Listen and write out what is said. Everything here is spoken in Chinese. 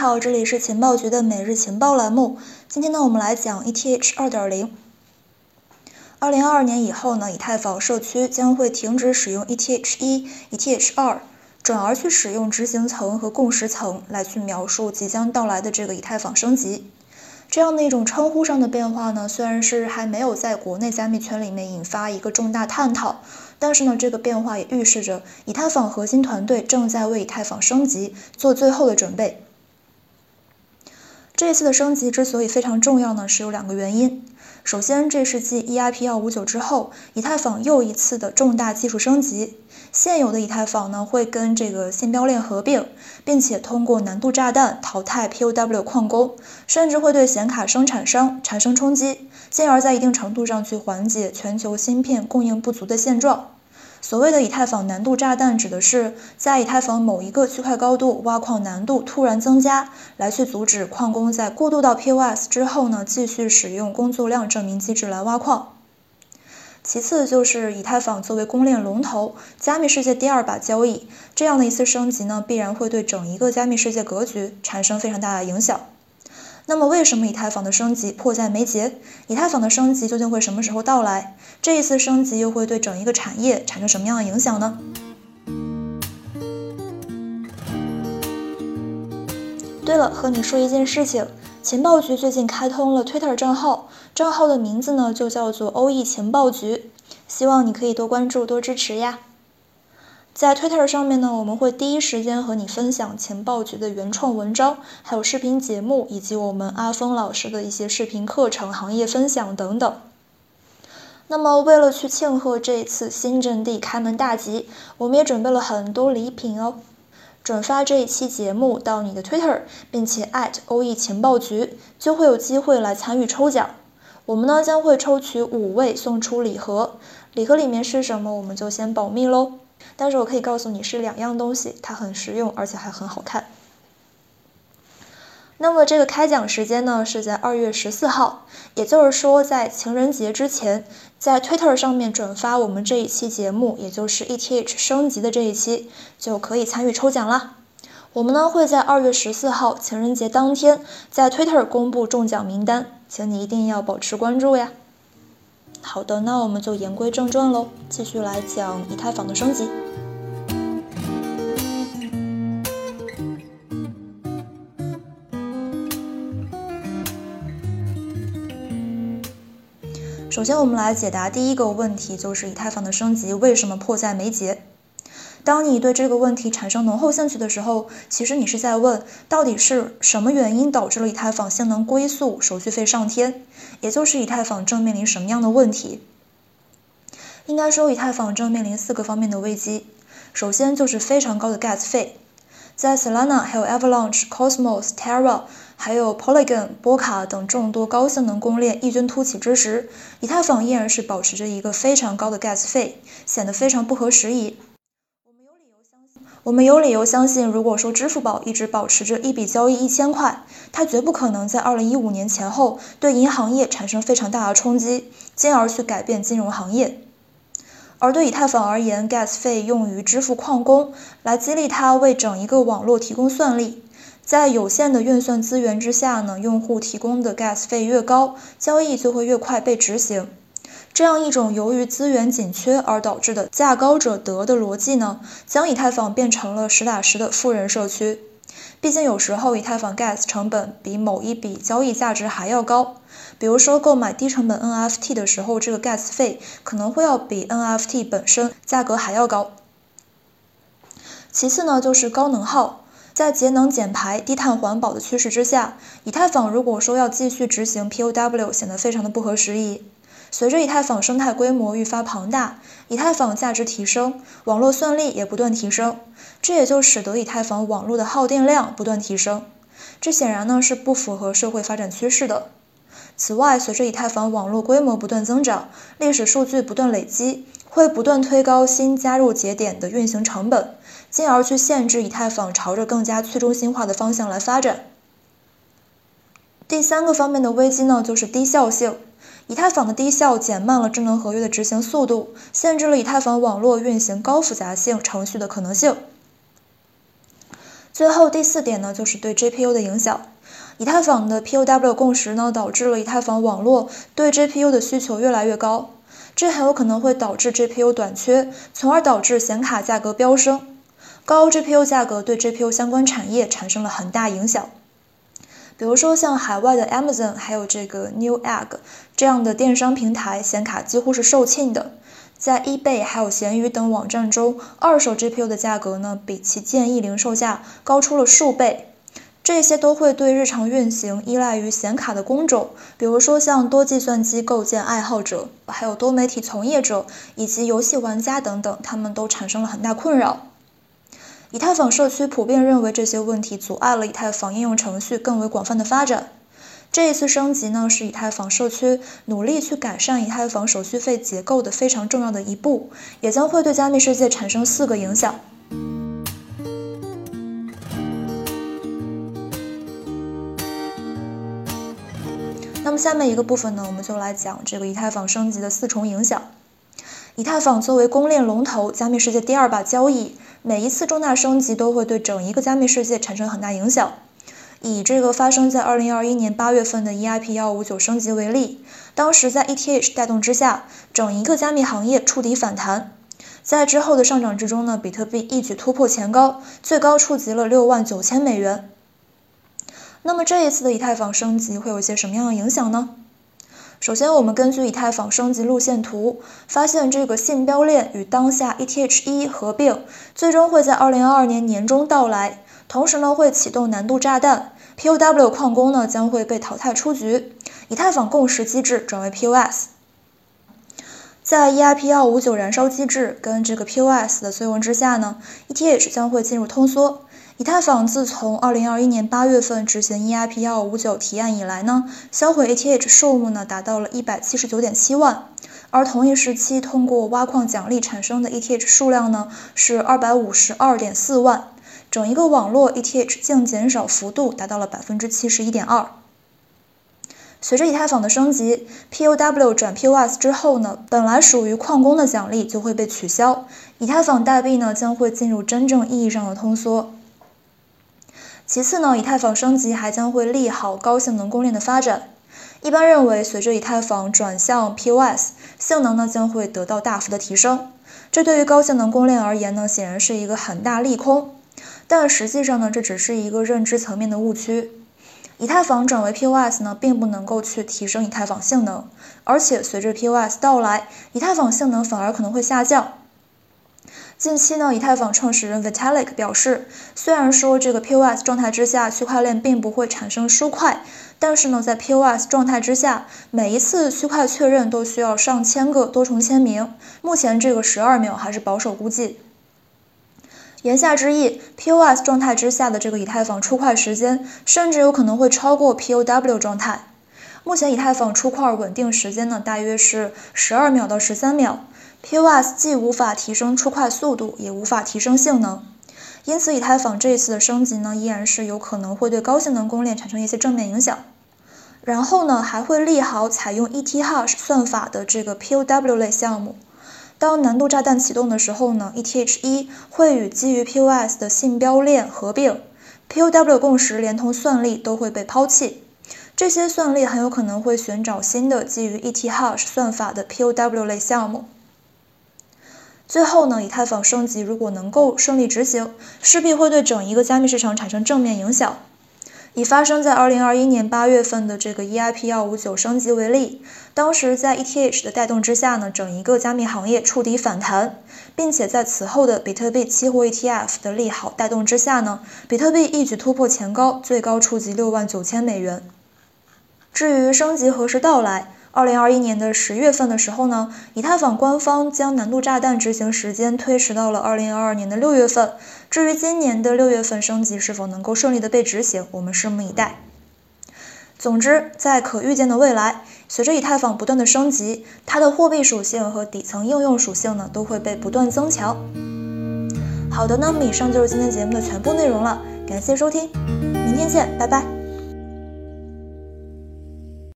好，这里是情报局的每日情报栏目。今天呢，我们来讲 ETH 二点零。二零二二年以后呢，以太坊社区将会停止使用 ETH 一、ETH 二，转而去使用执行层和共识层来去描述即将到来的这个以太坊升级。这样的一种称呼上的变化呢，虽然是还没有在国内加密圈里面引发一个重大探讨，但是呢，这个变化也预示着以太坊核心团队正在为以太坊升级做最后的准备。这一次的升级之所以非常重要呢，是有两个原因。首先，这是继 EIP 幺五九之后，以太坊又一次的重大技术升级。现有的以太坊呢，会跟这个信标链合并，并且通过难度炸弹淘汰 POW 矿工，甚至会对显卡生产商产生冲击，进而在一定程度上去缓解全球芯片供应不足的现状。所谓的以太坊难度炸弹，指的是在以太坊某一个区块高度挖矿难度突然增加，来去阻止矿工在过渡到 POS 之后呢，继续使用工作量证明机制来挖矿。其次就是以太坊作为公链龙头，加密世界第二把交易，这样的一次升级呢，必然会对整一个加密世界格局产生非常大的影响。那么，为什么以太坊的升级迫在眉睫？以太坊的升级究竟会什么时候到来？这一次升级又会对整一个产业产生什么样的影响呢？对了，和你说一件事情，情报局最近开通了 Twitter 账号，账号的名字呢就叫做欧 e 情报局，希望你可以多关注、多支持呀。在 Twitter 上面呢，我们会第一时间和你分享情报局的原创文章，还有视频节目，以及我们阿峰老师的一些视频课程、行业分享等等。那么，为了去庆贺这一次新阵地开门大吉，我们也准备了很多礼品哦。转发这一期节目到你的 Twitter，并且欧 e 情报局，就会有机会来参与抽奖。我们呢将会抽取五位送出礼盒，礼盒里面是什么，我们就先保密喽。但是我可以告诉你是两样东西，它很实用，而且还很好看。那么这个开奖时间呢是在二月十四号，也就是说在情人节之前，在 Twitter 上面转发我们这一期节目，也就是 ETH 升级的这一期，就可以参与抽奖啦。我们呢会在二月十四号情人节当天在 Twitter 公布中奖名单，请你一定要保持关注呀。好的，那我们就言归正传喽，继续来讲以太坊的升级。首先，我们来解答第一个问题，就是以太坊的升级为什么迫在眉睫？当你对这个问题产生浓厚兴趣的时候，其实你是在问，到底是什么原因导致了以太坊性能龟速、手续费上天？也就是以太坊正面临什么样的问题？应该说，以太坊正面临四个方面的危机。首先就是非常高的 gas 费。在 Solana、还有 Avalanche、Cosmos、Terra、还有 Polygon、波卡等众多高性能公链异军突起之时，以太坊依然是保持着一个非常高的 gas 费，显得非常不合时宜。我们有理由相信，如果说支付宝一直保持着一笔交易一千块，它绝不可能在二零一五年前后对银行业产生非常大的冲击，进而去改变金融行业。而对以太坊而言，gas 费用于支付矿工，来激励它为整一个网络提供算力。在有限的运算资源之下呢，用户提供的 gas 费越高，交易就会越快被执行。这样一种由于资源紧缺而导致的价高者得的逻辑呢，将以太坊变成了实打实的富人社区。毕竟有时候以太坊 gas 成本比某一笔交易价值还要高，比如说购买低成本 NFT 的时候，这个 gas 费可能会要比 NFT 本身价格还要高。其次呢，就是高能耗，在节能减排、低碳环保的趋势之下，以太坊如果说要继续执行 POW，显得非常的不合时宜。随着以太坊生态规模愈发庞大，以太坊价值提升，网络算力也不断提升，这也就使得以太坊网络的耗电量不断提升。这显然呢是不符合社会发展趋势的。此外，随着以太坊网络规模不断增长，历史数据不断累积，会不断推高新加入节点的运行成本，进而去限制以太坊朝着更加去中心化的方向来发展。第三个方面的危机呢，就是低效性。以太坊的低效减慢了智能合约的执行速度，限制了以太坊网络运行高复杂性程序的可能性。最后第四点呢，就是对 GPU 的影响。以太坊的 POW 共识呢，导致了以太坊网络对 GPU 的需求越来越高，这很有可能会导致 GPU 短缺，从而导致显卡价格飙升。高 GPU 价格对 GPU 相关产业产生了很大影响。比如说像海外的 Amazon，还有这个 Newegg 这样的电商平台，显卡几乎是售罄的。在 eBay 还有闲鱼等网站中，二手 GPU 的价格呢，比其建议零售价高出了数倍。这些都会对日常运行依赖于显卡的工种，比如说像多计算机构建爱好者，还有多媒体从业者以及游戏玩家等等，他们都产生了很大困扰。以太坊社区普遍认为这些问题阻碍了以太坊应用程序更为广泛的发展。这一次升级呢，是以太坊社区努力去改善以太坊手续费结构的非常重要的一步，也将会对加密世界产生四个影响。那么下面一个部分呢，我们就来讲这个以太坊升级的四重影响。以太坊作为公链龙头，加密世界第二把交椅，每一次重大升级都会对整一个加密世界产生很大影响。以这个发生在二零二一年八月份的 EIP 幺五九升级为例，当时在 ETH 带动之下，整一个加密行业触底反弹。在之后的上涨之中呢，比特币一举突破前高，最高触及了六万九千美元。那么这一次的以太坊升级会有些什么样的影响呢？首先，我们根据以太坊升级路线图发现，这个信标链与当下 ETH 一合并，最终会在二零二二年年中到来。同时呢，会启动难度炸弹，POW 矿工呢将会被淘汰出局，以太坊共识机制转为 POS。在 EIP 幺五九燃烧机制跟这个 POS 的作用之下呢，ETH 将会进入通缩。以太坊自从二零二一年八月份执行 EIP 幺五九提案以来呢，销毁 ETH 数目呢达到了一百七十九点七万，而同一时期通过挖矿奖励产生的 ETH 数量呢是二百五十二点四万，整一个网络 ETH 净减少幅度达到了百分之七十一点二。随着以太坊的升级，POW 转 POS 之后呢，本来属于矿工的奖励就会被取消，以太坊代币呢将会进入真正意义上的通缩。其次呢，以太坊升级还将会利好高性能公链的发展。一般认为，随着以太坊转向 POS，性能呢将会得到大幅的提升。这对于高性能公链而言呢，显然是一个很大利空。但实际上呢，这只是一个认知层面的误区。以太坊转为 POS 呢，并不能够去提升以太坊性能，而且随着 POS 到来，以太坊性能反而可能会下降。近期呢，以太坊创始人 Vitalik 表示，虽然说这个 POS 状态之下，区块链并不会产生疏块，但是呢，在 POS 状态之下，每一次区块确认都需要上千个多重签名，目前这个十二秒还是保守估计。言下之意，POS 状态之下的这个以太坊出块时间，甚至有可能会超过 POW 状态。目前以太坊出块稳定时间呢，大约是十二秒到十三秒。POS 既无法提升出块速度，也无法提升性能，因此以太坊这一次的升级呢，依然是有可能会对高性能公链产生一些正面影响。然后呢，还会利好采用 ETH 算法的这个 POW 类项目。当难度炸弹启动的时候呢，ETH 一会与基于 POS 的信标链合并，POW 共识连同算力都会被抛弃。这些算力很有可能会寻找新的基于 ETH 算法的 POW 类项目。最后呢，以太坊升级如果能够顺利执行，势必会对整一个加密市场产生正面影响。以发生在二零二一年八月份的这个 EIP 幺五九升级为例，当时在 ETH 的带动之下呢，整一个加密行业触底反弹，并且在此后的比特币期货 ETF 的利好带动之下呢，比特币一举突破前高，最高触及六万九千美元。至于升级何时到来？二零二一年的十月份的时候呢，以太坊官方将难度炸弹执行时间推迟到了二零二二年的六月份。至于今年的六月份升级是否能够顺利的被执行，我们拭目以待。总之，在可预见的未来，随着以太坊不断的升级，它的货币属性和底层应用属性呢都会被不断增强。好的，那么以上就是今天节目的全部内容了，感谢收听，明天见，拜拜。